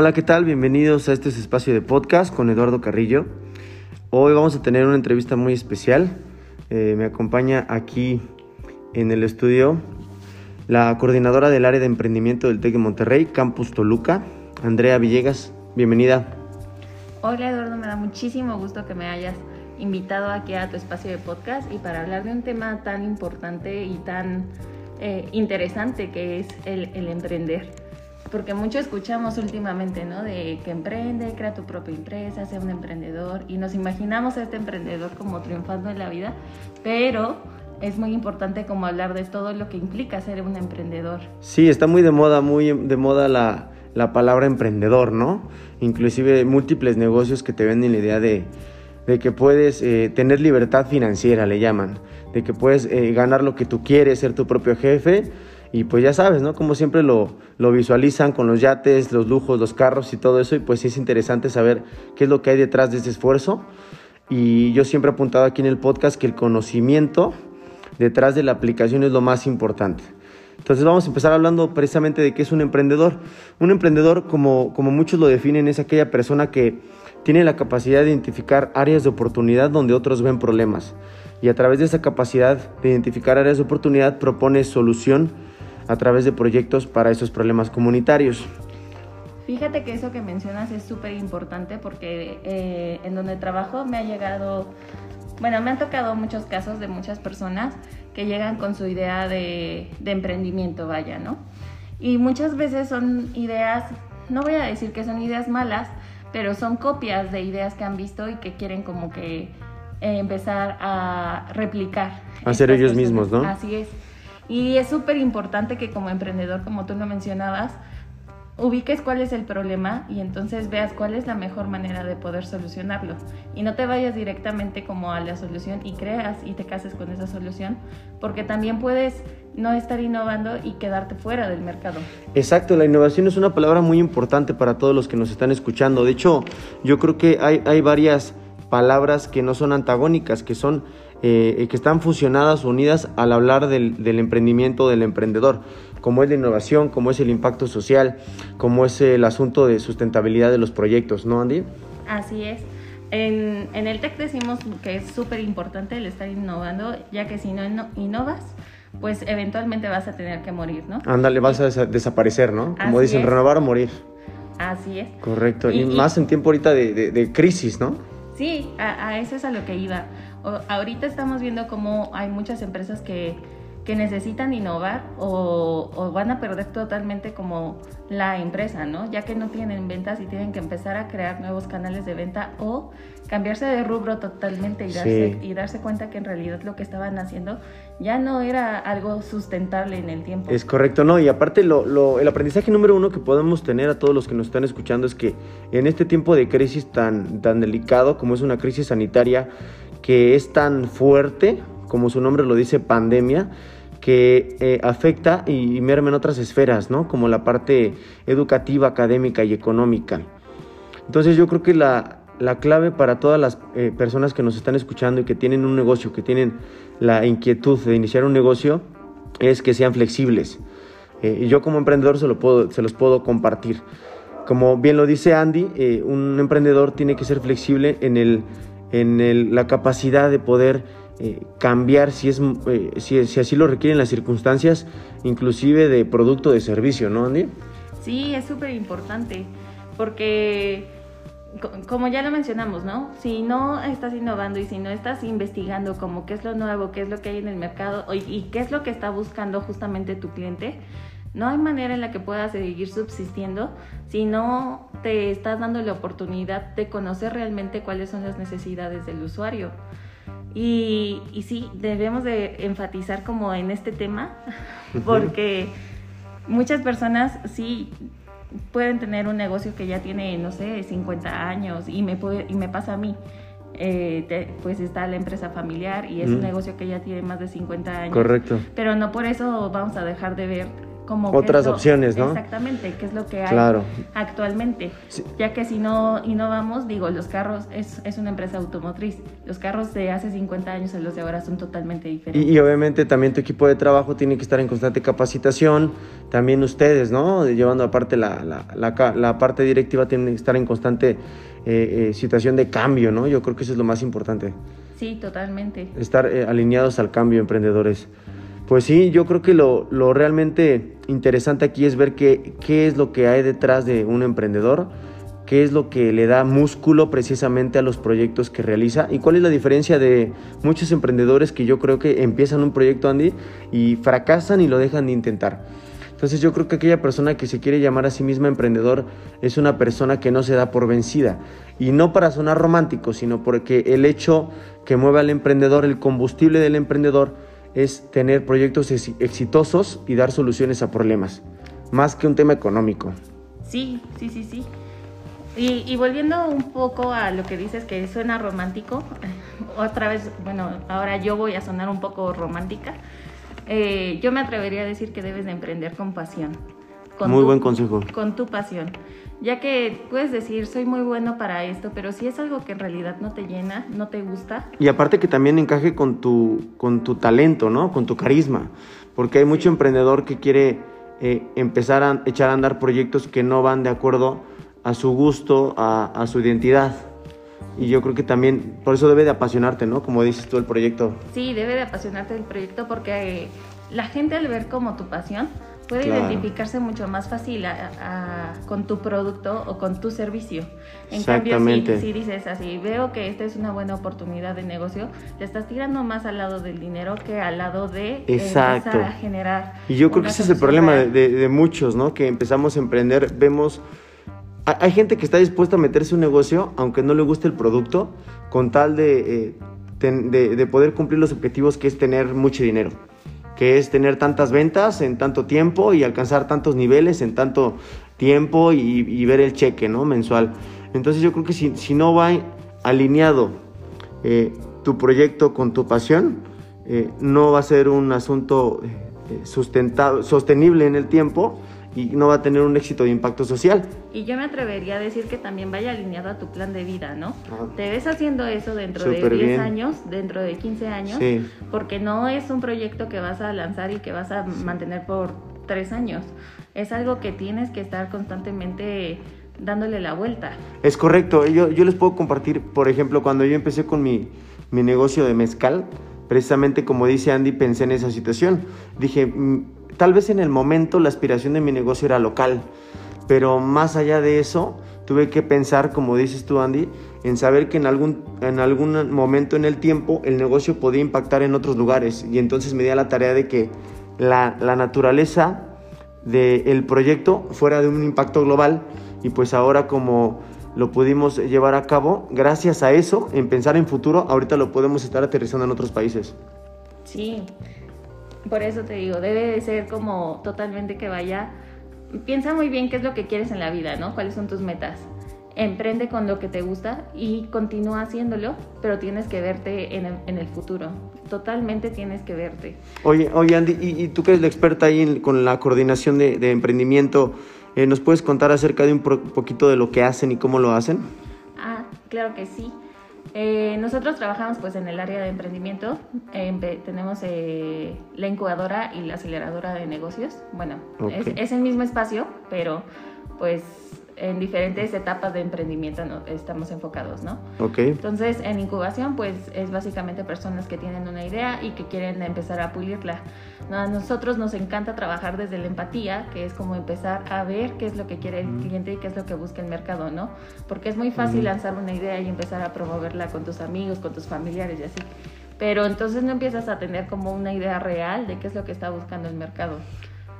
Hola, ¿qué tal? Bienvenidos a este espacio de podcast con Eduardo Carrillo. Hoy vamos a tener una entrevista muy especial. Eh, me acompaña aquí en el estudio la coordinadora del área de emprendimiento del TEC de Monterrey, Campus Toluca, Andrea Villegas. Bienvenida. Hola Eduardo, me da muchísimo gusto que me hayas invitado aquí a tu espacio de podcast y para hablar de un tema tan importante y tan eh, interesante que es el, el emprender porque mucho escuchamos últimamente, ¿no? De que emprende, crea tu propia empresa, sea un emprendedor y nos imaginamos a este emprendedor como triunfando en la vida, pero es muy importante como hablar de todo lo que implica ser un emprendedor. Sí, está muy de moda, muy de moda la, la palabra emprendedor, ¿no? Inclusive múltiples negocios que te venden la idea de, de que puedes eh, tener libertad financiera, le llaman, de que puedes eh, ganar lo que tú quieres, ser tu propio jefe y pues ya sabes, ¿no? Como siempre lo, lo visualizan con los yates, los lujos, los carros y todo eso. Y pues sí es interesante saber qué es lo que hay detrás de ese esfuerzo. Y yo siempre he apuntado aquí en el podcast que el conocimiento detrás de la aplicación es lo más importante. Entonces vamos a empezar hablando precisamente de qué es un emprendedor. Un emprendedor, como, como muchos lo definen, es aquella persona que tiene la capacidad de identificar áreas de oportunidad donde otros ven problemas. Y a través de esa capacidad de identificar áreas de oportunidad propone solución a través de proyectos para esos problemas comunitarios. Fíjate que eso que mencionas es súper importante porque eh, en donde trabajo me ha llegado, bueno, me han tocado muchos casos de muchas personas que llegan con su idea de, de emprendimiento, vaya, ¿no? Y muchas veces son ideas, no voy a decir que son ideas malas, pero son copias de ideas que han visto y que quieren como que eh, empezar a replicar. Hacer ellos mismos, ¿no? Así es. Y es súper importante que como emprendedor, como tú lo mencionabas, ubiques cuál es el problema y entonces veas cuál es la mejor manera de poder solucionarlo. Y no te vayas directamente como a la solución y creas y te cases con esa solución, porque también puedes no estar innovando y quedarte fuera del mercado. Exacto, la innovación es una palabra muy importante para todos los que nos están escuchando. De hecho, yo creo que hay, hay varias palabras que no son antagónicas, que son eh, que están fusionadas, unidas al hablar del, del, emprendimiento del emprendedor, como es la innovación, como es el impacto social, como es el asunto de sustentabilidad de los proyectos, ¿no, Andy? Así es. En, en el TEC decimos que es súper importante el estar innovando, ya que si no innovas, pues eventualmente vas a tener que morir, ¿no? Ándale, vas a des desaparecer, ¿no? Como Así dicen, es. renovar o morir. Así es. Correcto. Y, y más en tiempo ahorita de, de, de crisis, ¿no? Sí, a, a, eso es a lo que iba. Ahorita estamos viendo cómo hay muchas empresas que, que necesitan innovar o, o, van a perder totalmente como la empresa, ¿no? Ya que no tienen ventas y tienen que empezar a crear nuevos canales de venta o cambiarse de rubro totalmente y darse, sí. y darse cuenta que en realidad lo que estaban haciendo ya no era algo sustentable en el tiempo. Es correcto, ¿no? Y aparte lo, lo, el aprendizaje número uno que podemos tener a todos los que nos están escuchando es que en este tiempo de crisis tan, tan delicado como es una crisis sanitaria, que es tan fuerte, como su nombre lo dice, pandemia, que eh, afecta y merma en otras esferas, ¿no? Como la parte educativa, académica y económica. Entonces yo creo que la, la clave para todas las eh, personas que nos están escuchando y que tienen un negocio, que tienen la inquietud de iniciar un negocio, es que sean flexibles. Eh, yo como emprendedor se, lo puedo, se los puedo compartir. Como bien lo dice Andy, eh, un emprendedor tiene que ser flexible en, el, en el, la capacidad de poder eh, cambiar si, es, si, si así lo requieren las circunstancias, inclusive de producto de servicio, ¿no, Andy? Sí, es súper importante, porque como ya lo mencionamos, ¿no? Si no estás innovando y si no estás investigando como qué es lo nuevo, qué es lo que hay en el mercado y qué es lo que está buscando justamente tu cliente, no hay manera en la que puedas seguir subsistiendo si no te estás dando la oportunidad de conocer realmente cuáles son las necesidades del usuario. Y, y sí, debemos de enfatizar como en este tema, porque muchas personas sí pueden tener un negocio que ya tiene, no sé, 50 años y me, puede, y me pasa a mí. Eh, te, pues está la empresa familiar y es mm. un negocio que ya tiene más de 50 años. Correcto. Pero no por eso vamos a dejar de ver como otras opciones, ¿no? Exactamente, que es lo que hay actualmente. Ya que si no innovamos, digo, los carros es, es, una empresa automotriz. Los carros de hace 50 años y los de ahora son totalmente diferentes. Y, obviamente también tu equipo de trabajo tiene que estar en constante capacitación, también ustedes, ¿no? Llevando aparte la, la, la, la parte directiva tiene que estar en constante eh, eh, situación de cambio, ¿no? Yo creo que eso es lo más importante. Sí, totalmente. Estar eh, alineados al cambio, emprendedores. Pues sí, yo creo que lo, lo realmente interesante aquí es ver qué, qué es lo que hay detrás de un emprendedor, qué es lo que le da músculo precisamente a los proyectos que realiza y cuál es la diferencia de muchos emprendedores que yo creo que empiezan un proyecto, Andy, y fracasan y lo dejan de intentar. Entonces yo creo que aquella persona que se quiere llamar a sí misma emprendedor es una persona que no se da por vencida. Y no para sonar romántico, sino porque el hecho que mueve al emprendedor, el combustible del emprendedor, es tener proyectos exitosos y dar soluciones a problemas, más que un tema económico. Sí, sí, sí, sí. Y, volviendo un poco a lo que dices que suena romántico, otra vez, bueno, ahora yo voy a sonar un poco romántica. Eh, yo me atrevería a decir que debes de emprender con pasión. Muy buen consejo. Con tu pasión ya que puedes decir, soy muy bueno para esto, pero si es algo que en realidad no te llena, no te gusta. Y aparte que también encaje con tu, con tu talento, ¿no? Con tu carisma, porque hay mucho emprendedor que quiere eh, empezar a echar a andar proyectos que no van de acuerdo a su gusto, a, su identidad. Y yo creo que también, por eso debe de apasionarte, ¿no? Como dices tú, el proyecto. Sí, debe de apasionarte el proyecto porque la gente al ver como tu pasión, puede identificarse mucho más fácil con tu producto o con tu servicio. En cambio, si, dices así, veo que esta es una buena oportunidad de negocio, te estás tirando más al lado del dinero que al lado de Exacto. empezar a generar. Y yo creo que ese es el problema de, muchos, ¿no? Que empezamos a emprender, vemos... Hay gente que está dispuesta a meterse un negocio, aunque no le guste el producto, con tal de, eh, de poder cumplir los objetivos que es tener mucho dinero que es tener tantas ventas en tanto tiempo y alcanzar tantos niveles en tanto tiempo y, ver el cheque ¿no? mensual. Entonces yo creo que si, si no va alineado eh, tu proyecto con tu pasión, eh, no va a ser un asunto eh, sostenible en el tiempo y no va a tener un éxito de impacto social. Y yo me atrevería a decir que también vaya alineado a tu plan de vida, ¿no? Te ves haciendo eso dentro de 10 años, dentro de 15 años, porque no es un proyecto que vas a lanzar y que vas a mantener por 3 años. Es algo que tienes que estar constantemente dándole la vuelta. Es correcto. Yo, yo les puedo compartir, por ejemplo, cuando yo empecé con mi, mi negocio de mezcal, precisamente como dice Andy, pensé en esa situación. Dije, mm, Tal vez en el momento la aspiración de mi negocio era local, pero más allá de eso, tuve que pensar, como dices tú Andy, en saber que en algún, en algún momento en el tiempo el negocio podía impactar en otros lugares. Y entonces me di a la tarea de que la, naturaleza del proyecto fuera de un impacto global. Y pues ahora como lo pudimos llevar a cabo, gracias a eso, en pensar en futuro, ahorita lo podemos estar aterrizando en otros países. Sí, por eso te digo, debe de ser como totalmente que vaya. Piensa muy bien qué es lo que quieres en la vida, ¿no? ¿Cuáles son tus metas? Emprende con lo que te gusta y continúa haciéndolo, pero tienes que verte en el, futuro. Totalmente tienes que verte. Oye, oye Andy, y, tú que eres la experta ahí con la coordinación de, emprendimiento, eh, ¿nos puedes contar acerca de un poquito de lo que hacen y cómo lo hacen? Ah, claro que sí. Eh, nosotros trabajamos pues en el área de emprendimiento, tenemos eh, la incubadora y la aceleradora de negocios. Bueno, es, es, el mismo espacio, pero pues en diferentes etapas de emprendimiento estamos enfocados, ¿no? Ok. Entonces, en incubación, pues es básicamente personas que tienen una idea y que quieren empezar a pulirla. A nosotros nos encanta trabajar desde la empatía, que es como empezar a ver qué es lo que quiere el mm. cliente y qué es lo que busca el mercado, ¿no? Porque es muy fácil lanzar una idea y empezar a promoverla con tus amigos, con tus familiares y así. Pero entonces no empiezas a tener como una idea real de qué es lo que está buscando el mercado.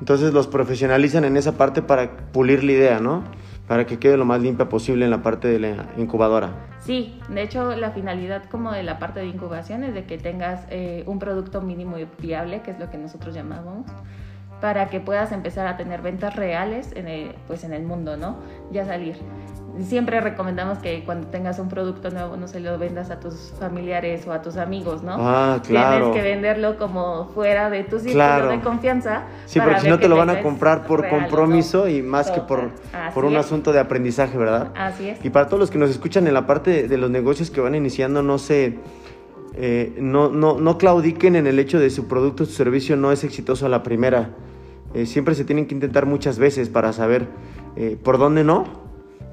Entonces los profesionalizan en esa parte para pulir la idea, ¿no? Para que quede lo más limpia posible en la parte de la incubadora. Sí, de hecho la finalidad como de la parte de incubación es de que tengas eh, un producto mínimo viable, que es lo que nosotros llamamos, para que puedas empezar a tener ventas reales en el, pues en el mundo, ¿no? Ya salir. siempre recomendamos que cuando tengas un producto nuevo no se lo vendas a tus familiares o a tus amigos, ¿no? Ah, claro. Tienes que venderlo como fuera de tu círculo de confianza. Sí, porque si no te lo van a comprar por compromiso y más que por, por un asunto de aprendizaje, ¿verdad? Así es. Y para todos los que nos escuchan en la parte de los negocios que van iniciando, no se... Eh, no, no, no claudiquen en el hecho de su producto o su servicio no es exitoso a la primera. Eh, siempre se tienen que intentar muchas veces para saber eh, por dónde no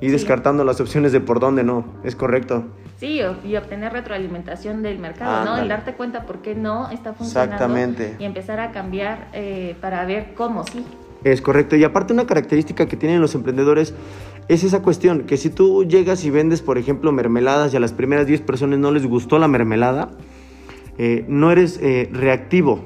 y descartando las opciones de por dónde no. ¿Es correcto? Sí, y obtener retroalimentación del mercado, ¿no? Y darte cuenta por qué no está funcionando. Exactamente. Y empezar a cambiar para ver cómo sí. Es correcto. Y aparte una característica que tienen los emprendedores es esa cuestión, que si tú llegas y vendes, por ejemplo, mermeladas y a las primeras 10 personas no les gustó la mermelada, eh, no eres eh, reactivo,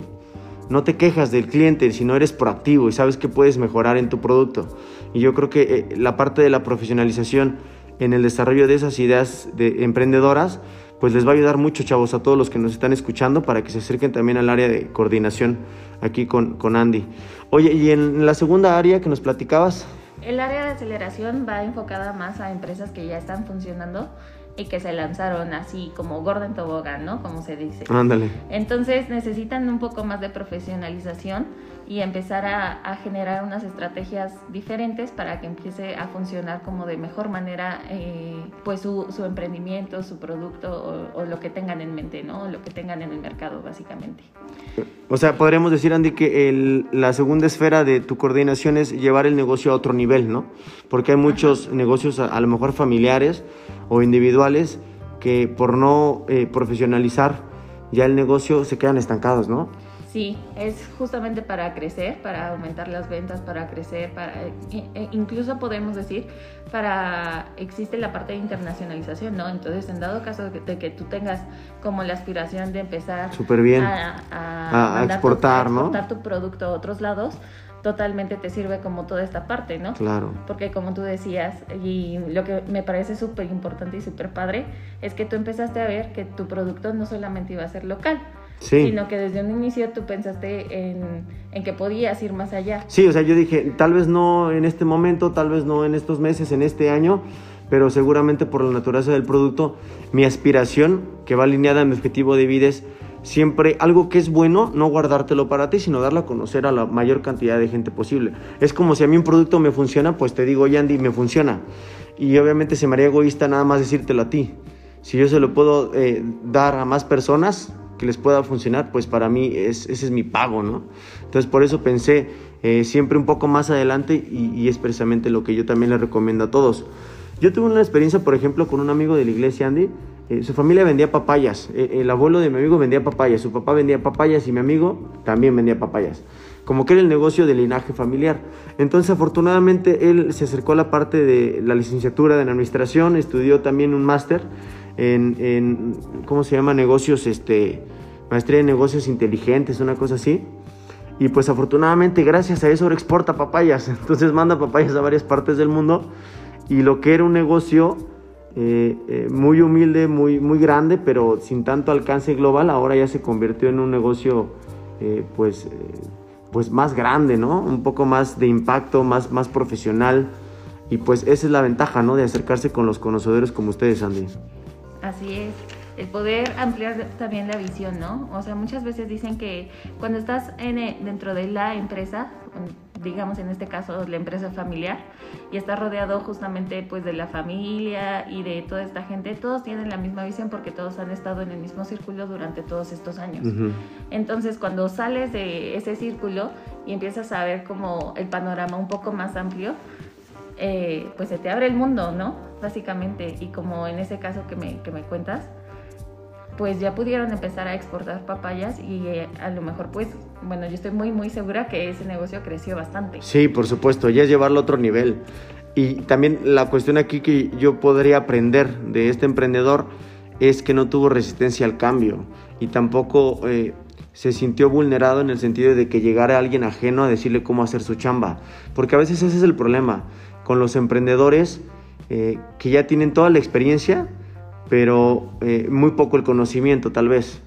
no te quejas del cliente, sino eres proactivo y sabes que puedes mejorar en tu producto. Y yo creo que eh, la parte de la profesionalización en el desarrollo de esas ideas de emprendedoras, pues les va a ayudar mucho, chavos, a todos los que nos están escuchando para que se acerquen también al área de coordinación aquí con, con Andy. Oye, y en la segunda área que nos platicabas. El área de aceleración va enfocada más a empresas que ya están funcionando y que se lanzaron así como Gordon Tobogán, ¿no? Como se dice. Ándale. Entonces necesitan un poco más de profesionalización y empezar a, generar unas estrategias diferentes para que empiece a funcionar como de mejor manera eh, pues su, emprendimiento, su producto o, lo que tengan en mente, ¿no? lo que tengan en el mercado básicamente. O sea, podríamos decir, Andy, que la segunda esfera de tu coordinación es llevar el negocio a otro nivel, ¿no? Porque hay muchos negocios a, lo mejor familiares o individuales que por no eh, profesionalizar ya el negocio se quedan estancados, ¿no? Sí, es justamente para crecer, para aumentar las ventas, para crecer, para e, e, incluso podemos decir para existe la parte de internacionalización, ¿no? Entonces, en dado caso de que, tú tengas como la aspiración de empezar Súper bien. a, exportar, tu, exportar tu producto a otros lados, totalmente te sirve como toda esta parte, ¿no? Claro. Porque como tú decías, y lo que me parece súper importante y súper padre, es que tú empezaste a ver que tu producto no solamente iba a ser local, sino que desde un inicio tú pensaste en, en, que podías ir más allá. Sí, o sea, yo dije, tal vez no en este momento, tal vez no en estos meses, en este año, pero seguramente por la naturaleza del producto, mi aspiración, que va alineada a mi objetivo de vida, es siempre algo que es bueno, no guardártelo para ti, sino darlo a conocer a la mayor cantidad de gente posible. Es como si a mí un producto me funciona, pues te digo, Andy, me funciona. Y obviamente se me haría egoísta nada más decírtelo a ti. Si yo se lo puedo eh, dar a más personas, que les pueda funcionar, pues para mí es, ese es mi pago, ¿no? Entonces por eso pensé eh, siempre un poco más adelante y, es precisamente lo que yo también le recomiendo a todos. Yo tuve una experiencia, por ejemplo, con un amigo de la iglesia, Andy. Eh, su familia vendía papayas. Eh, el abuelo de mi amigo vendía papayas. Su papá vendía papayas y mi amigo también vendía papayas. Como que era el negocio de linaje familiar. Entonces, afortunadamente, él se acercó a la parte de la licenciatura de administración, estudió también un máster en, ¿cómo se llama? Negocios, este, maestría de negocios inteligentes, una cosa así. Y pues afortunadamente gracias a eso exporta papayas. Entonces manda papayas a varias partes del mundo. Y lo que era un negocio eh, eh, muy humilde, muy, muy grande, pero sin tanto alcance global, ahora ya se convirtió en un negocio eh, pues, pues más grande, ¿no? Un poco más de impacto, más, más profesional. Y pues esa es la ventaja, ¿no? De acercarse con los conocedores como ustedes, Andy. Así es, el poder ampliar también la visión, ¿no? O sea, muchas veces dicen que cuando estás en, eh, dentro de la empresa, digamos en este caso la empresa familiar, y estás rodeado justamente pues de la familia y de toda esta gente, todos tienen la misma visión porque todos han estado en el mismo círculo durante todos estos años. Entonces, cuando sales de ese círculo y empiezas a ver como el panorama un poco más amplio, eh, pues se te abre el mundo, ¿no? Básicamente, y como en ese caso que me, que me cuentas, pues ya pudieron empezar a exportar papayas y eh, a lo mejor pues, bueno, yo estoy muy, muy segura que ese negocio creció bastante. Sí, por supuesto, ya es llevarlo a otro nivel. Y también la cuestión aquí que yo podría aprender de este emprendedor es que no tuvo resistencia al cambio y tampoco eh, se sintió vulnerado en el sentido de que llegara alguien ajeno a decirle cómo hacer su chamba. Porque a veces ese es el problema con los emprendedores eh, que ya tienen toda la experiencia, pero eh, muy poco el conocimiento tal vez.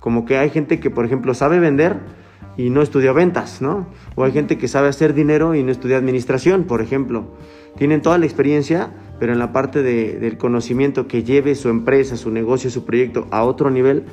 Como que hay gente que, por ejemplo, sabe vender, y no estudió ventas, ¿no? O hay gente que sabe hacer dinero y no estudia administración, por ejemplo. Tienen toda la experiencia, pero en la parte del conocimiento que lleve su empresa, su negocio, su proyecto a otro nivel,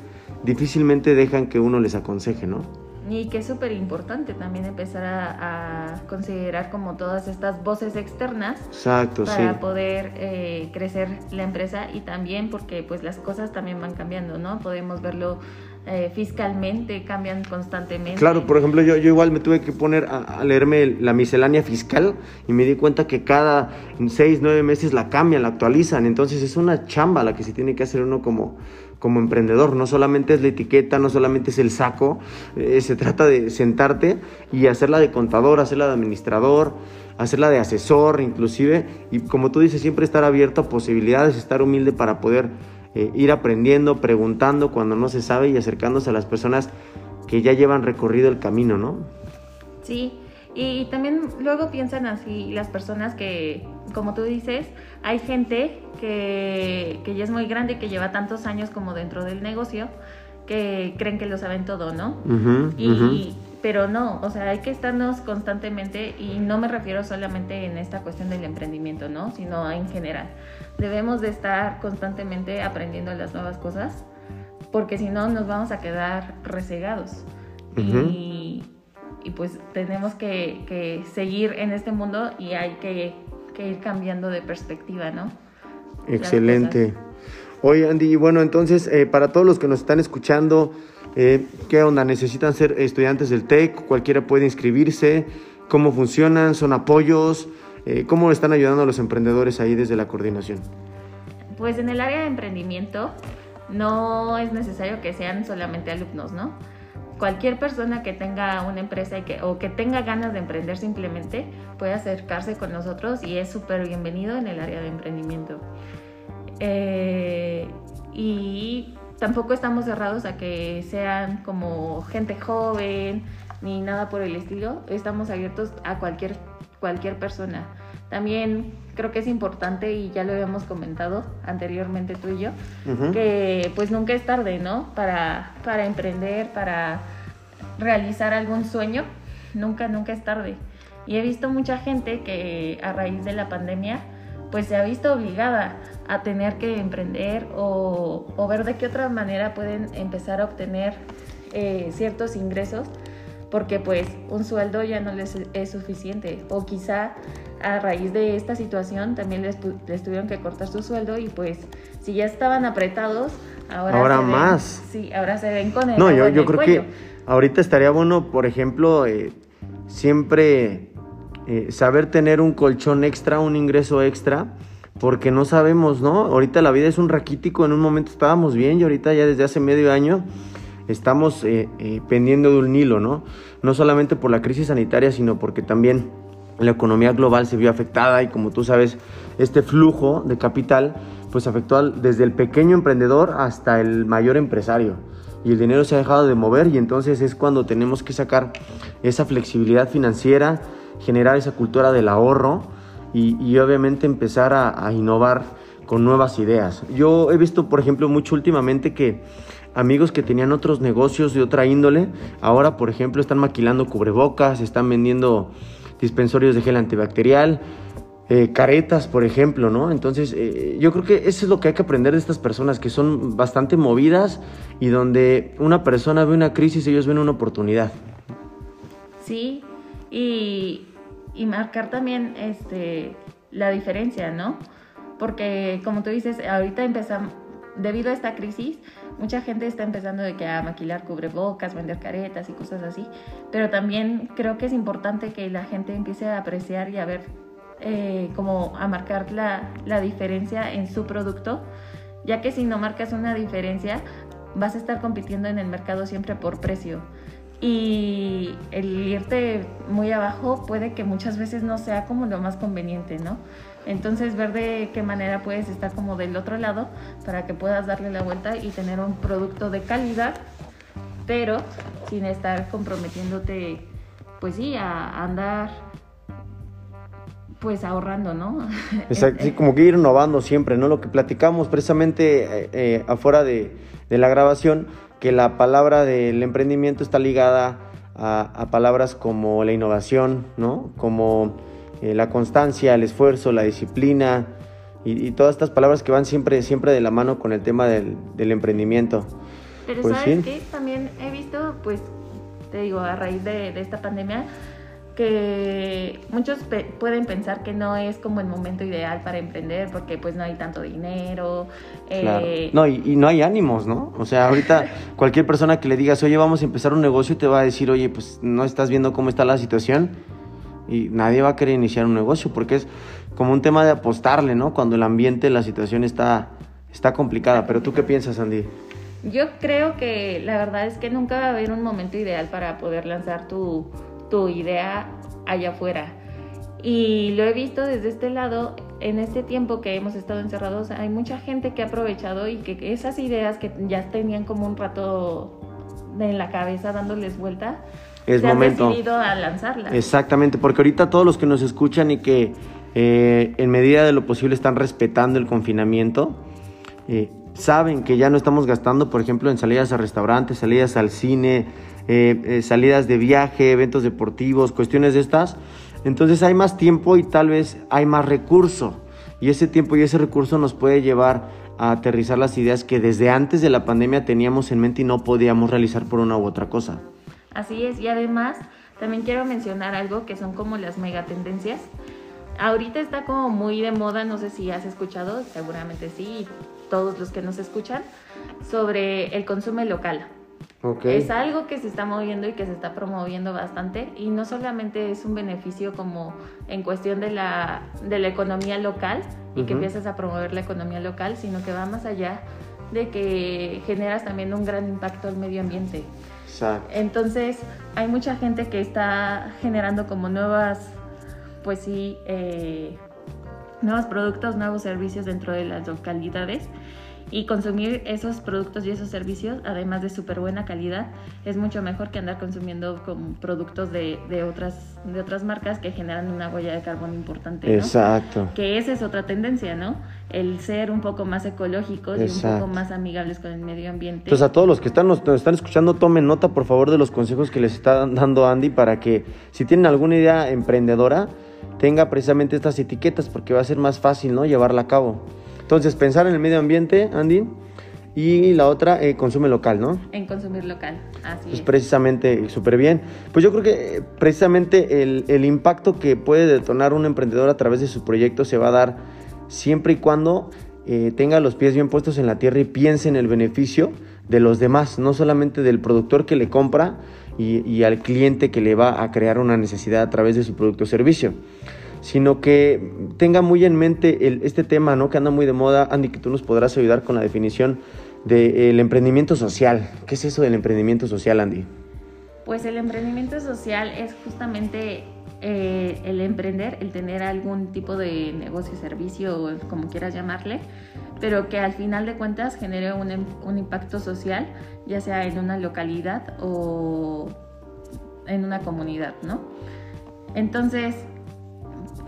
difícilmente dejan que uno les aconseje, ¿no? Y que es súper importante también empezar a, considerar como todas estas voces externas Exacto, para poder eh, crecer la empresa y también porque pues las cosas también van cambiando, ¿no? Podemos verlo eh, fiscalmente, cambian constantemente. Claro, por ejemplo, yo, yo igual me tuve que poner a, leerme la miscelánea fiscal y me di cuenta que cada seis, nueve meses la cambian, la actualizan, entonces es una chamba la que se tiene que hacer uno como como emprendedor. No solamente es la etiqueta, no solamente es el saco, eh, se trata de sentarte y hacerla de contador, hacerla de administrador, hacerla de asesor inclusive. Y como tú dices, siempre estar abierto a posibilidades, estar humilde para poder eh, ir aprendiendo, preguntando cuando no se sabe y acercándose a las personas que ya llevan recorrido el camino, ¿no? Sí, y también luego piensan así las personas que, como tú dices, hay gente que, que ya es muy grande, que lleva tantos años como dentro del negocio, que creen que lo saben todo, ¿no? y, Pero no, o sea, hay que estarnos constantemente, y no me refiero solamente en esta cuestión del emprendimiento, ¿no? Sino en general. Debemos de estar constantemente aprendiendo las nuevas cosas, porque si no nos vamos a quedar resegados. Y y pues tenemos que, seguir en este mundo y hay que, ir cambiando de perspectiva, ¿no? Excelente. Oye, Andy, y bueno, entonces, eh, para todos los que nos están escuchando, eh, ¿qué onda? ¿Necesitan ser estudiantes del TEC? ¿Cualquiera puede inscribirse? ¿Cómo funcionan? ¿Son apoyos? Eh, ¿Cómo están ayudando a los emprendedores ahí desde la coordinación? Pues en el área de emprendimiento no es necesario que sean solamente alumnos, ¿no? Cualquier persona que tenga una empresa y que, o que tenga ganas de emprender simplemente puede acercarse con nosotros y es súper bienvenido en el área de emprendimiento. Eh, y tampoco estamos cerrados a que sean como gente joven ni nada por el estilo. Estamos abiertos a cualquier, cualquier persona. También creo que es importante y ya lo habíamos comentado anteriormente tú y yo, que pues nunca es tarde, ¿no? Para, para emprender, para realizar algún sueño, nunca, nunca es tarde. Y he visto mucha gente que a raíz de la pandemia pues se ha visto obligada a tener que emprender o, ver de qué otra manera pueden empezar a obtener eh, ciertos ingresos porque pues un sueldo ya no les es suficiente o quizá a raíz de esta situación también les, tuvieron que cortar su sueldo y pues si ya estaban apretados, ahora, ahora más. sí, ahora se ven con el No, yo, yo creo que ahorita estaría bueno, por ejemplo, eh, siempre eh, saber tener un colchón extra, un ingreso extra, porque no sabemos, ¿no? Ahorita la vida es un raquítico, en un momento estábamos bien y ahorita ya desde hace medio año estamos eh, pendiendo de un hilo, ¿no? No solamente por la crisis sanitaria, sino porque también la economía global se vio afectada y como tú sabes, este flujo de capital pues afectó desde el pequeño emprendedor hasta el mayor empresario. Y el dinero se ha dejado de mover y entonces es cuando tenemos que sacar esa flexibilidad financiera, generar esa cultura del ahorro y, obviamente empezar a, a innovar con nuevas ideas. Yo he visto, por ejemplo, mucho últimamente que amigos que tenían otros negocios de otra índole, ahora, por ejemplo, están maquilando cubrebocas, están vendiendo dispensorios de gel antibacterial, eh, caretas, por ejemplo, ¿no? Entonces, eh, yo creo que eso es lo que hay que aprender de estas personas, que son bastante movidas y donde una persona ve una crisis, ellos ven una oportunidad. Sí, y, y marcar también este, la diferencia, ¿no? Porque, como tú dices, ahorita empezamos, debido a esta crisis, mucha gente está empezando de que a maquilar cubrebocas, vender caretas y cosas así, pero también creo que es importante que la gente empiece a apreciar y a ver eh, como a marcar la, la diferencia en su producto, ya que si no marcas una diferencia vas a estar compitiendo en el mercado siempre por precio y el irte muy abajo puede que muchas veces no sea como lo más conveniente, ¿no? Entonces ver de qué manera puedes estar como del otro lado para que puedas darle la vuelta y tener un producto de calidad, pero sin estar comprometiéndote, pues sí, a andar pues ahorrando, ¿no? Exacto, sí, como que ir innovando siempre, ¿no? Lo que platicamos precisamente eh, eh, afuera de, de la grabación, que la palabra del emprendimiento está ligada a, palabras como la innovación, ¿no? Como eh, la constancia, el esfuerzo, la disciplina y, todas estas palabras que van siempre, siempre de la mano con el tema del, emprendimiento. Pero pues ¿sabes qué? También he visto, pues, te digo, a raíz de, de esta pandemia, que muchos pueden pensar que no es como el momento ideal para emprender porque pues no hay tanto dinero. Eh... No, y, no hay ánimos, ¿no? O sea, ahorita cualquier persona que le digas, oye, vamos a empezar un negocio, te va a decir, oye, pues no estás viendo cómo está la situación y nadie va a querer iniciar un negocio porque es como un tema de apostarle, ¿no? Cuando el ambiente, la situación está, está complicada. Pero tú qué piensas, Andy? Yo creo que la verdad es que nunca va a haber un momento ideal para poder lanzar tu tu idea allá afuera. Y lo he visto desde este lado, en este tiempo que hemos estado encerrados, hay mucha gente que ha aprovechado y que esas ideas que ya tenían como un rato en la cabeza dándoles vuelta, es se momento. han decidido a lanzarlas. Exactamente, porque ahorita todos los que nos escuchan y que eh, en medida de lo posible están respetando el confinamiento, eh, saben que ya no estamos gastando, por ejemplo, en salidas a restaurantes, salidas al cine, eh, eh, salidas de viaje, eventos deportivos, cuestiones de estas. Entonces hay más tiempo y tal vez hay más recurso. Y ese tiempo y ese recurso nos puede llevar a aterrizar las ideas que desde antes de la pandemia teníamos en mente y no podíamos realizar por una u otra cosa. Así es, y además también quiero mencionar algo que son como las megatendencias. Ahorita está como muy de moda, no sé si has escuchado, seguramente sí, todos los que nos escuchan, sobre el consumo local. Es algo que se está moviendo y que se está promoviendo bastante y no solamente es un beneficio como en cuestión de la, de la economía local y que empiezas a promover la economía local, sino que va más allá de que generas también un gran impacto al medio ambiente. Entonces hay mucha gente que está generando como nuevas, pues sí, eh, nuevos productos, nuevos servicios dentro de las localidades y consumir esos productos y esos servicios, además de súper buena calidad, es mucho mejor que andar consumiendo con productos de, de, otras, de otras marcas que generan una huella de carbono importante. Exacto. Que esa es otra tendencia, ¿no? El ser un poco más ecológicos y un poco más amigables con el medio ambiente. Entonces a todos los que están, nos, están escuchando, tomen nota por favor de los consejos que les está dando Andy para que si tienen alguna idea emprendedora, tenga precisamente estas etiquetas porque va a ser más fácil, ¿no? Llevarla a cabo. Entonces, pensar en el medio ambiente, Andy. Y la otra, eh, consume local, ¿no? En consumir local, así pues precisamente, súper bien. Pues yo creo que eh, precisamente el, el, impacto que puede detonar un emprendedor a través de su proyecto se va a dar siempre y cuando eh, tenga los pies bien puestos en la tierra y piense en el beneficio de los demás, no solamente del productor que le compra y, y al cliente que le va a crear una necesidad a través de su producto o servicio sino que tenga muy en mente el, este tema, ¿no? Que anda muy de moda. Andy, que tú nos podrás ayudar con la definición del emprendimiento social. ¿Qué es eso del emprendimiento social, Andy? Pues el emprendimiento social es justamente eh, el emprender, el tener algún tipo de negocio, servicio, como quieras llamarle, pero que al final de cuentas genere un, un impacto social, ya sea en una localidad o en una comunidad, ¿no? Entonces,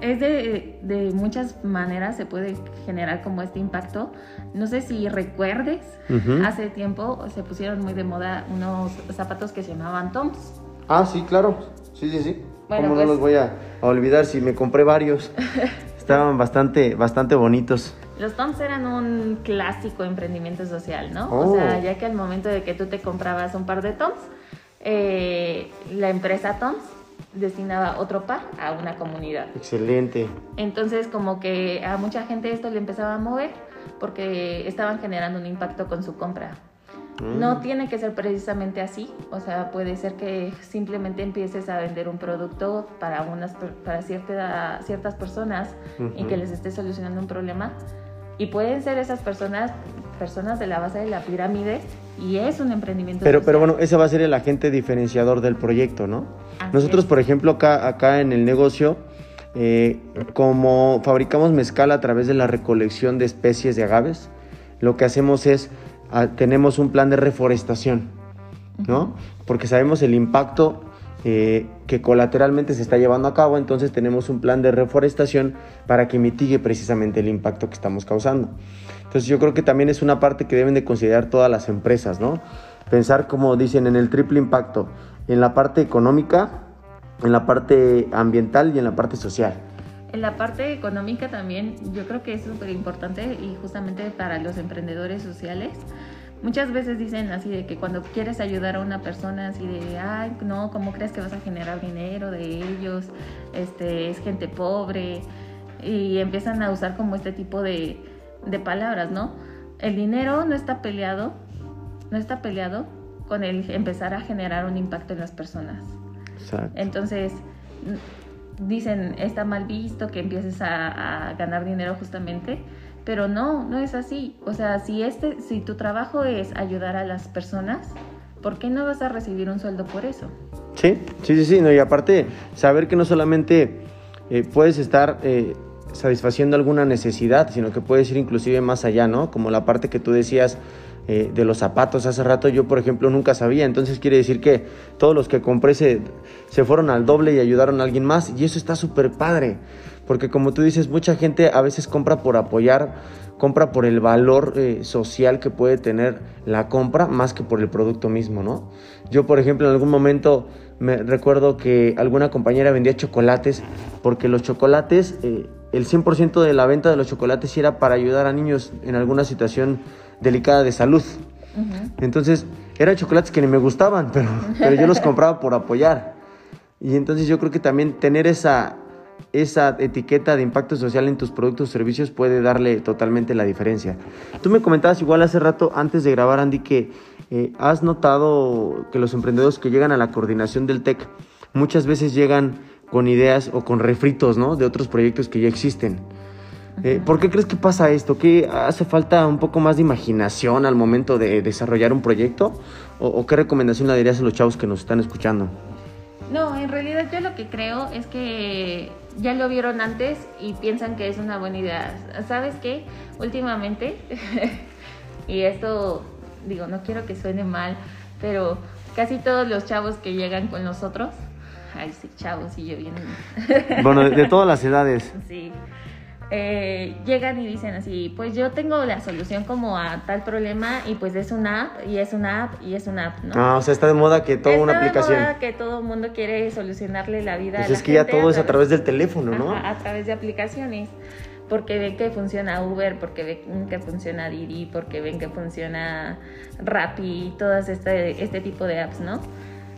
es de, de, muchas maneras se puede generar como este impacto. No sé si recuerdes, hace tiempo se pusieron muy de moda unos zapatos que se llamaban Toms. Ah, sí, claro. Sí, sí, sí. Bueno, ¿Cómo no pues los voy a, olvidar si me compré varios? Estaban bastante, bastante bonitos. Los Toms eran un clásico emprendimiento social, ¿no? O sea, oh. ya que al momento de que tú te comprabas un par de Toms, eh, la empresa Toms destinaba otro par a una comunidad. Excelente. Entonces como que a mucha gente esto le empezaba a mover porque estaban generando un impacto con su compra. Mm. No tiene que ser precisamente así, o sea, puede ser que simplemente empieces a vender un producto para, unas, para cierta, ciertas personas y que les esté solucionando un problema. Y pueden ser esas personas personas de la base de la pirámide y es un emprendimiento. Pero, pero bueno, ese va a ser el agente diferenciador del proyecto, ¿no? Nosotros, por ejemplo, acá, acá en el negocio, eh, como fabricamos mezcal a través de la recolección de especies de agaves, lo que hacemos es, ah, tenemos un plan de reforestación, ¿no? Porque sabemos el impacto eh, que colateralmente se está llevando a cabo, entonces tenemos un plan de reforestación para que mitigue precisamente el impacto que estamos causando. Entonces yo creo que también es una parte que deben de considerar todas las empresas, ¿no? Pensar como dicen en el triple impacto, en la parte económica, en la parte ambiental y en la parte social. En la parte económica también yo creo que es súper importante y justamente para los emprendedores sociales. Muchas veces dicen así de que cuando quieres ayudar a una persona así de, ay, no, ¿cómo crees que vas a generar dinero de ellos? Este, es gente pobre. Y empiezan a usar como este tipo de, de palabras, ¿no? El dinero no está peleado, no está peleado con el empezar a generar un impacto en las personas. Exacto. Entonces, dicen, está mal visto que empieces a, a, ganar dinero justamente, pero no, no es así. O sea, si, este, si tu trabajo es ayudar a las personas, ¿por qué no vas a recibir un sueldo por eso? Sí, sí, sí, sí. No, y aparte, saber que no solamente eh, puedes estar eh, satisfaciendo alguna necesidad, sino que puedes ir inclusive más allá, ¿no? Como la parte que tú decías eh, de los zapatos. Hace rato, yo por ejemplo nunca sabía, entonces quiere decir que todos los que compré se, se fueron al doble y ayudaron a alguien más, y eso está súper padre, porque como tú dices, mucha gente a veces compra por apoyar, compra por el valor eh, social que puede tener la compra más que por el producto mismo, ¿no? Yo por ejemplo en algún momento me recuerdo que alguna compañera vendía chocolates, porque los chocolates... Eh, el 100% de la venta de los chocolates era para ayudar a niños en alguna situación delicada de salud. Uh -huh. Entonces, eran chocolates que ni me gustaban, pero, pero yo los compraba por apoyar. Y entonces yo creo que también tener esa, esa etiqueta de impacto social en tus productos o servicios puede darle totalmente la diferencia. Tú me comentabas igual hace rato, antes de grabar, Andy, que eh, has notado que los emprendedores que llegan a la coordinación del TEC muchas veces llegan con ideas o con refritos, ¿no? De otros proyectos que ya existen. Eh, ¿Por qué crees que pasa esto? ¿Que hace falta un poco más de imaginación al momento de desarrollar un proyecto? ¿O, o qué recomendación le darías a los chavos que nos están escuchando? No, en realidad yo lo que creo es que ya lo vieron antes y piensan que es una buena idea. ¿Sabes qué? Últimamente, y esto, digo, no quiero que suene mal, pero casi todos los chavos que llegan con nosotros ay, sí, chavos, y yo bien. Bueno, de, de todas las edades. Sí. Eh, llegan y dicen así, pues yo tengo la solución como a tal problema y pues es una app y es una app y es una app, ¿no? Ah, o sea, está de moda que toda está una aplicación. de moda que todo el mundo quiere solucionarle la vida Pues a la es que gente ya todo a es a través del teléfono, ¿no? Ajá, a través de aplicaciones. Porque ven que funciona Uber, porque ven que funciona Didi, porque ven que funciona Rappi, todas este, este tipo de apps, ¿no?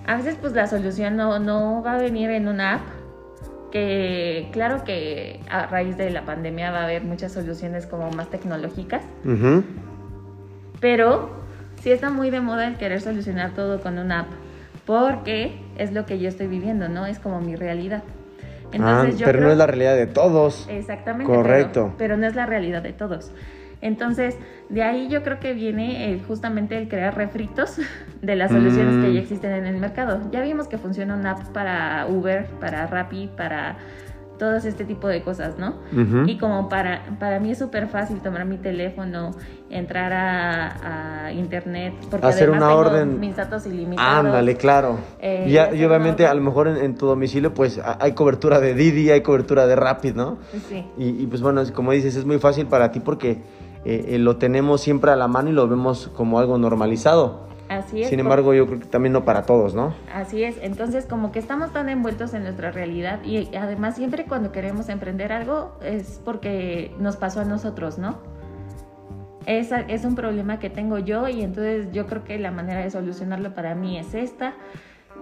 a veces pues la solución no, no va a venir en una app, que claro que a raíz de la pandemia va a haber muchas soluciones como más tecnológicas, Uh -huh. pero sí está muy de moda el querer solucionar todo con una app, porque es lo que yo estoy viviendo, ¿no? Es como mi realidad. Entonces, ah, yo pero creo... no es la realidad de todos. Exactamente. Correcto. Pero, pero no es la realidad de todos. Entonces, de ahí yo creo que viene el, justamente el crear refritos de las soluciones mm. que ya existen en el mercado. Ya vimos que funciona una app para Uber, para Rappi, para todos este tipo de cosas, ¿no? Uh -huh. Y como para, para mí es súper fácil tomar mi teléfono, entrar a, a internet, porque Hacer además una tengo orden. mis datos ilimitados. Ándale, claro. Eh, y, obviamente a lo mejor en, en tu domicilio pues a- hay cobertura de Didi, hay cobertura de Rapid, ¿no? Sí. Y, y, pues bueno, como dices, es muy fácil para ti porque eh, eh, lo tenemos siempre a la mano y lo vemos como algo normalizado. Así es. Sin embargo, yo creo que también no para todos, ¿no? Así es, entonces como que estamos tan envueltos en nuestra realidad y además siempre cuando queremos emprender algo es porque nos pasó a nosotros, ¿no? Es, es un problema que tengo yo y entonces yo creo que la manera de solucionarlo para mí es esta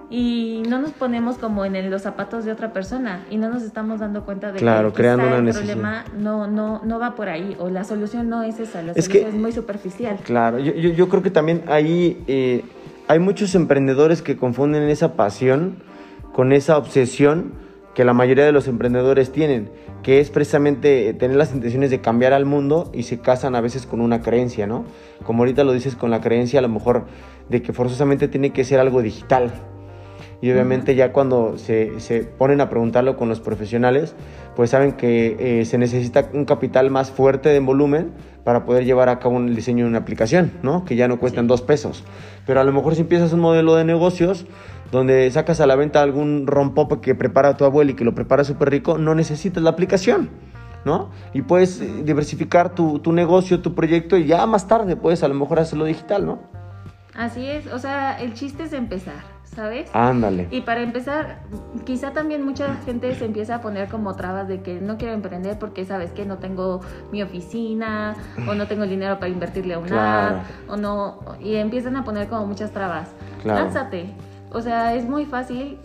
y no nos ponemos como en el- los zapatos de otra persona y no nos estamos dando cuenta de Claro, que creando una el necesidad. problema no, no, no va por ahí o la solución no es esa, la Es solución que- es muy superficial. Claro, yo, yo, yo creo que también ahí eh, hay muchos emprendedores que confunden esa pasión con esa obsesión que la mayoría de los emprendedores tienen, que es precisamente tener las intenciones de cambiar al mundo y se casan a veces con una creencia, ¿no? Como ahorita lo dices con la creencia a lo mejor de que forzosamente tiene que ser algo digital. Y obviamente ya cuando se, se ponen a preguntarlo con los profesionales, pues saben que eh, se necesita un capital más fuerte en volumen para poder llevar a cabo el diseño de una aplicación, ¿no? Que ya no cuestan Sí. dos pesos. Pero a lo mejor si empiezas un modelo de negocios donde sacas a la venta algún rompope que prepara tu abuelo y que lo prepara súper rico, no necesitas la aplicación, ¿no? Y puedes eh, diversificar tu, tu negocio, tu proyecto y ya más tarde puedes a lo mejor hacerlo digital, ¿no? Así es, o sea, el chiste es empezar. ¿Sabes? Ándale. Y para empezar, quizá también mucha gente se empieza a poner como trabas de que no quiero emprender porque sabes que no tengo mi oficina o no tengo el dinero para invertirle a un Claro. o no y empiezan a poner como muchas trabas. Claro. Lánzate. O sea, es muy fácil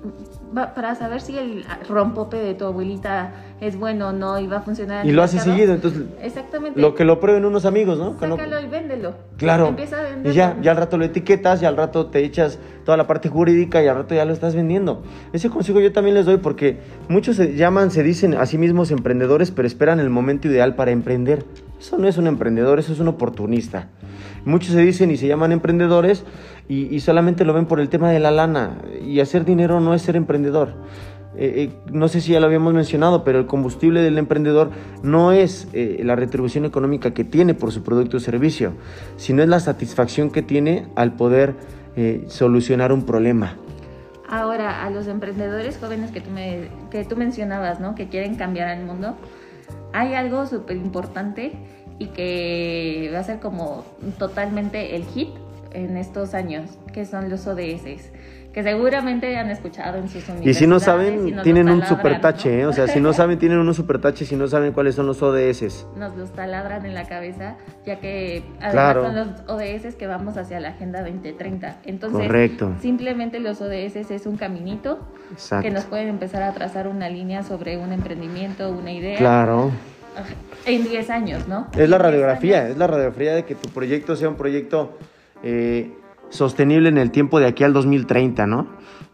para saber si el rompope de tu abuelita es bueno o no y va a funcionar. Y lo hace seguido, entonces Exactamente. lo que lo prueben unos amigos, ¿no? Que no- Sácalo y véndelo. Claro. Empieza a venderlo. Y ya, ya al rato lo etiquetas y al rato te echas toda la parte jurídica y al rato ya lo estás vendiendo. Ese consejo yo también les doy porque muchos se llaman, se dicen a sí mismos emprendedores, pero esperan el momento ideal para emprender. Eso no es un emprendedor, eso es un oportunista. Muchos se dicen y se llaman emprendedores y, y solamente lo ven por el tema de la lana. Y hacer dinero no es ser emprendedor. Eh, eh, no sé si ya lo habíamos mencionado, pero el combustible del emprendedor no es eh, la retribución económica que tiene por su producto o servicio, sino es la satisfacción que tiene al poder eh, solucionar un problema. Ahora, a los emprendedores jóvenes que tú, me, que tú mencionabas, ¿no? Que quieren cambiar al mundo, hay algo súper importante y que va a ser como totalmente el hit en estos años, que son los ODS, que seguramente han escuchado en sus universidades. Y si no saben, tienen un super tache, ¿eh? o sea, si no saben, tienen un super tache, si no saben cuáles son los ODS. nos los taladran en la cabeza, ya que además Claro. son los ODS que vamos hacia la Agenda 2030. Entonces, Correcto. simplemente los ODS es un caminito Exacto. que nos pueden empezar a trazar una línea sobre un emprendimiento, una idea. Claro. En 10 años, ¿no? Es la En 10 radiografía, es la radiografía de que tu proyecto sea un proyecto eh, sostenible en el tiempo de aquí al 2030, ¿no?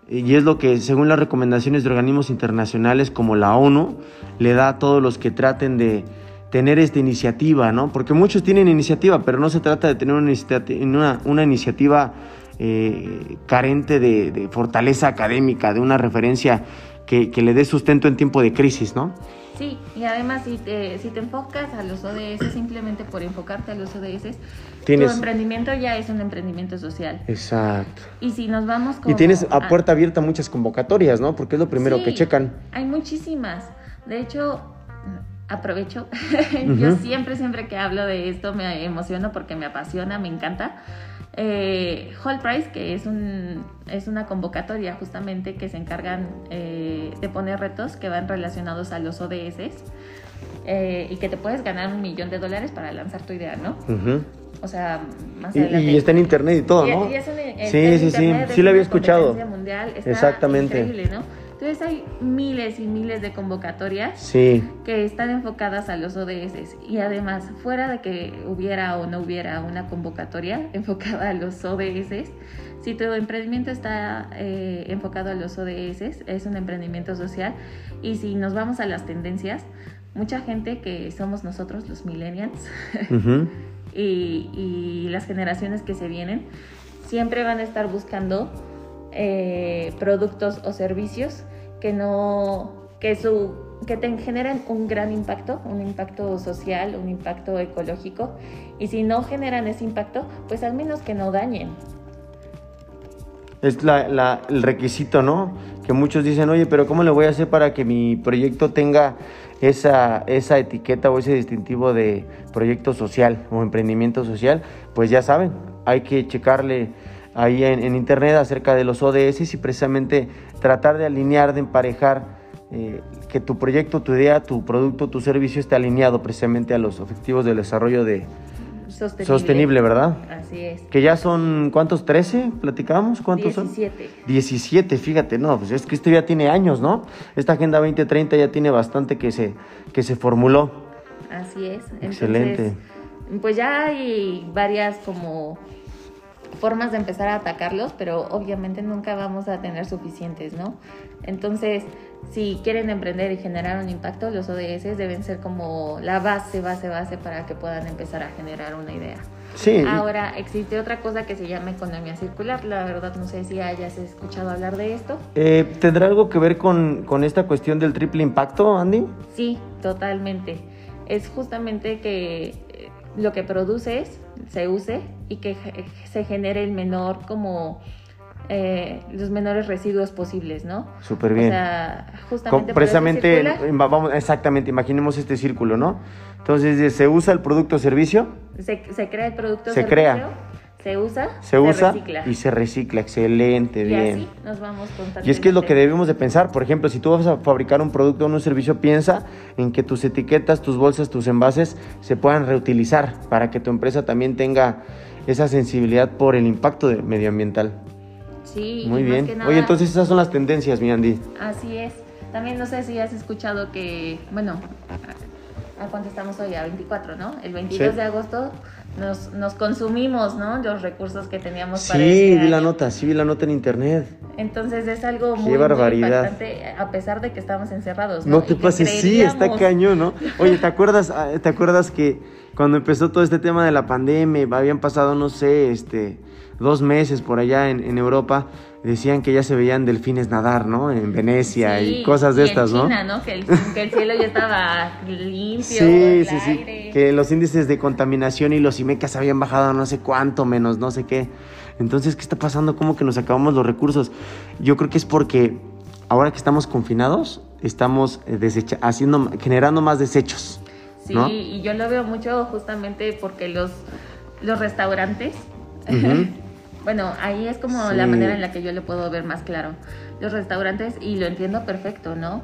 Y es lo que, según las recomendaciones de organismos internacionales como la ONU, le da a todos los que traten de tener esta iniciativa, ¿no? Porque muchos tienen iniciativa, pero no se trata de tener una, iniciati- una, una iniciativa eh, carente de, de fortaleza académica, de una referencia que, que le dé sustento en tiempo de crisis, ¿no? Sí, y además si te, si te enfocas a los ODS, simplemente por enfocarte a los ODS, Tienes- tu emprendimiento ya es un emprendimiento social. Exacto. Y si nos vamos Y como tienes a a- puerta abierta muchas convocatorias, ¿no? Porque es lo primero Sí, que checan. Hay muchísimas. De hecho, aprovecho. Yo siempre, siempre que hablo de esto me emociono porque me apasiona, me encanta. Eh, Hall Price, que es, un, es una convocatoria justamente que se encargan eh, de poner retos que van relacionados a los ODS eh, y que te puedes ganar un millón de dólares para lanzar tu idea, ¿no? O sea, más Y, adelante. y está en internet y todo, Y- ¿no? y es un- está sí, en sí, sí, sí es lo había escuchado. competencia mundial, está Exactamente. increíble, ¿no? Entonces hay miles y miles de convocatorias Sí, que están enfocadas a los ODS y además fuera de que hubiera o no hubiera una convocatoria enfocada a los ODS, si tu emprendimiento está eh, enfocado a los ODS es un emprendimiento social. Y si nos vamos a las tendencias, mucha gente que somos nosotros los millennials y las generaciones que se vienen siempre van a estar buscando eh, productos o servicios que no que su que te generen un gran impacto, un impacto social, un impacto ecológico y si no generan ese impacto, pues al menos que no dañen. es la, la- el requisito, ¿no? Que muchos dicen, oye, pero ¿cómo le voy a hacer para que mi proyecto tenga esa, esa etiqueta o ese distintivo de proyecto social o emprendimiento social? Pues ya saben, hay que checarle ahí en, en internet acerca de los ODS y precisamente tratar de alinear, de emparejar eh, que tu proyecto, tu idea, tu producto, tu servicio esté alineado precisamente a los objetivos del desarrollo de Sostenible. sostenible, ¿verdad? Así es. Que ya son, ¿cuántos? ¿13? ¿Platicamos? ¿Cuántos son? 17. 17, fíjate, no, pues es que esto ya tiene años, ¿no? Esta Agenda 2030 ya tiene bastante que se, que se formuló. Así es. Excelente. Entonces, pues ya hay varias como formas de empezar a atacarlos, pero obviamente nunca vamos a tener suficientes, ¿no? Entonces, si quieren emprender y generar un impacto, los ODS deben ser como la base, base, base para que puedan empezar a generar una idea. Sí, Ahora, existe otra cosa que se llama economía circular. La verdad, no sé si hayas escuchado hablar de esto. eh, ¿tendrá algo que ver con, con esta cuestión del triple impacto, Andy? Sí, totalmente. Es justamente que lo que produces se use y que se genere el menor como eh, los menores residuos posibles, ¿no? Súper bien. O sea, justamente precisamente, vamos, exactamente, imaginemos este círculo, ¿no? Entonces, se usa el producto o servicio, se, se crea el producto se servicio, crea. se usa, se, usa recicla. y se recicla. Excelente, Y bien. así nos vamos Y es que es lo que debemos de pensar. Por ejemplo, si tú vas a fabricar un producto o un servicio, piensa en que tus etiquetas, tus bolsas, tus envases se puedan reutilizar para que tu empresa también tenga esa sensibilidad por el impacto medioambiental. Sí, Muy más bien. que nada- Oye, entonces esas son las tendencias, mi Andy. Así es. También no sé si has escuchado que, bueno, ¿a cuánto estamos hoy? A 24, ¿no? El 22 Sí. de agosto nos, nos consumimos, ¿no? Los recursos que teníamos para Sí, este vi la nota, sí vi la nota en internet. Entonces es algo Qué muy, barbaridad. impactante a pesar de que estamos encerrados, ¿no? No te pases, sí, está cañón, ¿no? Oye, ¿te acuerdas, ah, ¿te acuerdas que cuando empezó todo este tema de la pandemia, habían pasado, no sé, este, dos meses por allá en, en Europa, decían que ya se veían delfines nadar, ¿no? En Venecia y Sí, cosas de y estas, en ¿no? China, ¿no? Que el, que el cielo ya estaba limpio, Sí, sí, sí. aire. Que los índices de contaminación y los IMECAS habían bajado a no sé cuánto, menos no sé qué. Entonces, ¿qué está pasando? ¿Cómo que nos acabamos los recursos? Yo creo que es porque ahora que estamos confinados, estamos eh, haciendo, generando más desechos. Sí, ¿no? y yo lo veo mucho justamente porque los, los restaurantes, bueno, ahí es como Sí. la manera en la que yo lo puedo ver más claro. Los restaurantes, y lo entiendo perfecto, ¿no?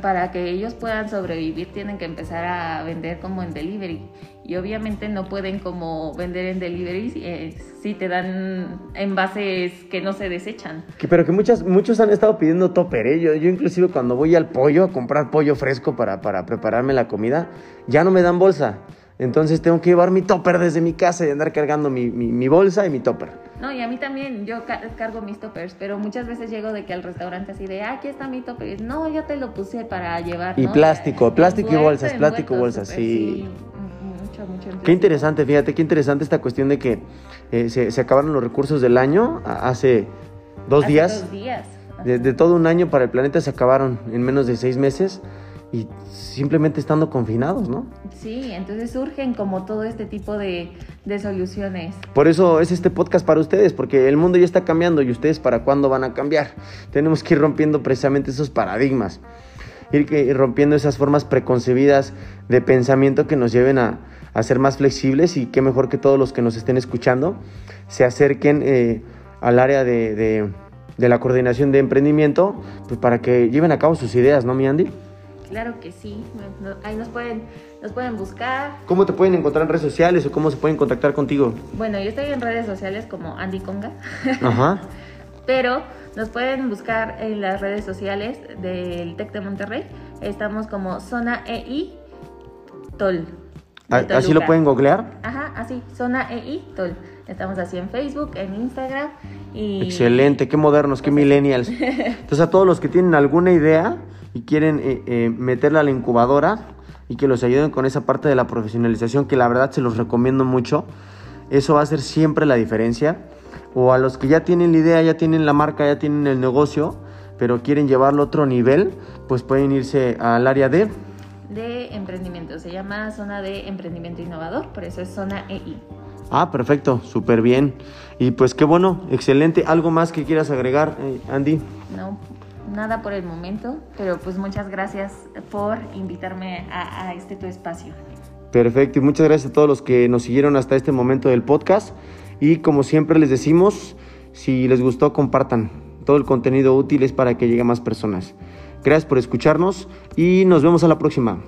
Para que ellos puedan sobrevivir tienen que empezar a vender como en delivery. Y obviamente no pueden como vender en delivery si, eh, si te dan envases que no se desechan. Que- pero que muchas, muchos han estado pidiendo topper, ¿eh? Yo, yo inclusive cuando voy al pollo a comprar pollo fresco para, para prepararme la comida, ya no me dan bolsa. Entonces tengo que llevar mi topper desde mi casa y andar cargando mi, mi- mi bolsa y mi topper. No, y a mí también, yo ca- cargo mis toppers, pero muchas veces llego de que al restaurante así de, ah, aquí está mi topper, y es, no, yo te lo puse para llevar. Y ¿no? plástico, plástico y bolsas, plástico y bolsas, súper, sí. Mucho. en Qué interesante, fíjate, qué interesante esta cuestión de que eh, se, se acabaron los recursos del año hace dos Hace días. Dos días. De, de todo un año para el planeta se acabaron en menos de seis meses y simplemente estando confinados, ¿no? Sí, entonces surgen como todo este tipo de, de soluciones. Por eso es este podcast para ustedes, porque el mundo ya está cambiando y ustedes para cuándo van a cambiar. Tenemos que ir rompiendo precisamente esos paradigmas, ir rompiendo esas formas preconcebidas de pensamiento que nos lleven a, a ser más flexibles y qué mejor que todos los que nos estén escuchando se acerquen eh, al área de, de- de la coordinación de emprendimiento, pues para que lleven a cabo sus ideas, ¿no, mi Andy? Claro que sí, ahí nos pueden, nos pueden buscar. ¿Cómo te pueden encontrar en redes sociales o cómo se pueden contactar contigo? Bueno, yo estoy en redes sociales como Andy Conga. Ajá. Pero nos pueden buscar en las redes sociales del TEC de Monterrey. Estamos como Zona EI Tol. ¿Así lo pueden googlear? Ajá, así, Zona EI Tol. Estamos así en Facebook, en Instagram y... Excelente, qué modernos, qué millennials. Entonces a todos los que tienen alguna idea y quieren eh, eh, meterla a la incubadora y que los ayuden con esa parte de la profesionalización, que la verdad se los recomiendo mucho, eso va a ser siempre la diferencia. O a los que ya tienen la idea, ya tienen la marca, ya tienen el negocio, pero quieren llevarlo a otro nivel, pues pueden irse al área de... De emprendimiento. Se llama Zona de Emprendimiento Innovador, por eso es Zona EI. Ah, perfecto, súper bien. Y pues qué bueno, excelente. ¿Algo más que quieras agregar, eh, Andy? No, nada por el momento, pero pues muchas gracias por invitarme a, a este tu espacio. Perfecto, y muchas gracias a todos los que nos siguieron hasta este momento del podcast. Y como siempre les decimos, si les gustó, compartan. Todo el contenido útil es para que llegue a más personas. Gracias por escucharnos y nos vemos a la próxima.